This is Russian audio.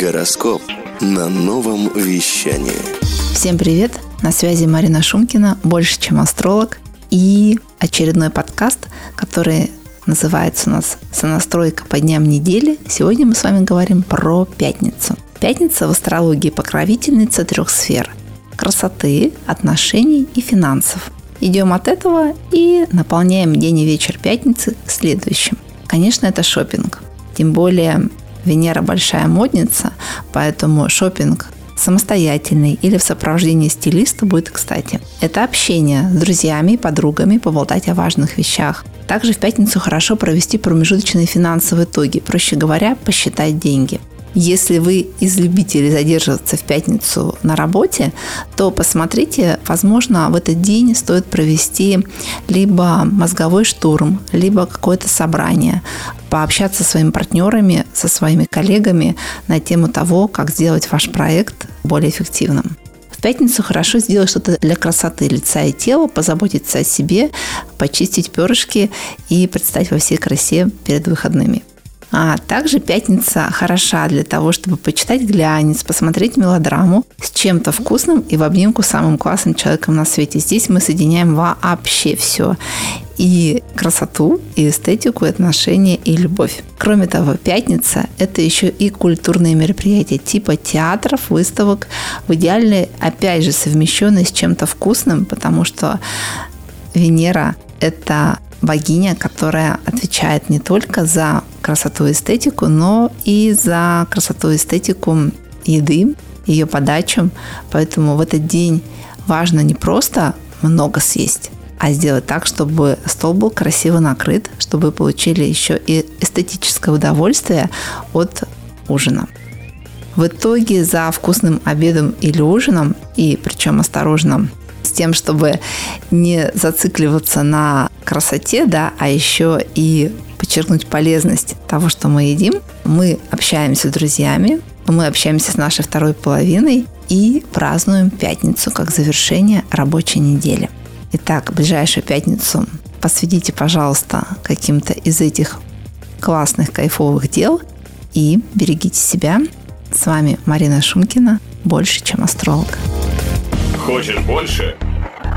Гороскоп на новом вещании. Всем привет! На связи Марина Шумкина, больше чем астролог. И очередной подкаст, который называется у нас «Сонастройка по дням недели». Сегодня мы с вами говорим про пятницу. Пятница в астрологии покровительница трех сфер – красоты, отношений и финансов. Идем от этого и наполняем день и вечер пятницы следующим. Конечно, это шопинг. Тем более Венера большая модница, поэтому шопинг самостоятельный или в сопровождении стилиста будет кстати. Это общение с друзьями и подругами, поболтать о важных вещах. Также в пятницу хорошо провести промежуточные финансовые итоги, проще говоря, посчитать деньги – если вы из любителей задерживаться в пятницу на работе, то посмотрите, возможно, в этот день стоит провести либо мозговой штурм, либо какое-то собрание, пообщаться со своими партнерами, со своими коллегами на тему того, как сделать ваш проект более эффективным. В пятницу хорошо сделать что-то для красоты лица и тела, позаботиться о себе, почистить перышки и предстать во всей красе перед выходными. А также пятница хороша для того, чтобы почитать глянец, посмотреть мелодраму с чем-то вкусным и в обнимку с самым классным человеком на свете. Здесь мы соединяем вообще все. И красоту, и эстетику, и отношения, и любовь. Кроме того, пятница – это еще и культурные мероприятия типа театров, выставок, в идеале, опять же, совмещенные с чем-то вкусным, потому что Венера – это богиня, которая отвечает не только за красоту и эстетику, но и за красоту и эстетику еды, ее подачу. Поэтому в этот день важно не просто много съесть, а сделать так, чтобы стол был красиво накрыт, чтобы получили еще и эстетическое удовольствие от ужина. В итоге за вкусным обедом или ужином, и причем осторожно с тем, чтобы не зацикливаться на красоте, да, а еще и подчеркнуть полезность того, что мы едим. Мы общаемся с друзьями, мы общаемся с нашей второй половиной и празднуем пятницу как завершение рабочей недели. Итак, ближайшую пятницу посвятите, пожалуйста, каким-то из этих классных, кайфовых дел и берегите себя. С вами Марина Шумкина, больше, чем астролог. Хочешь больше?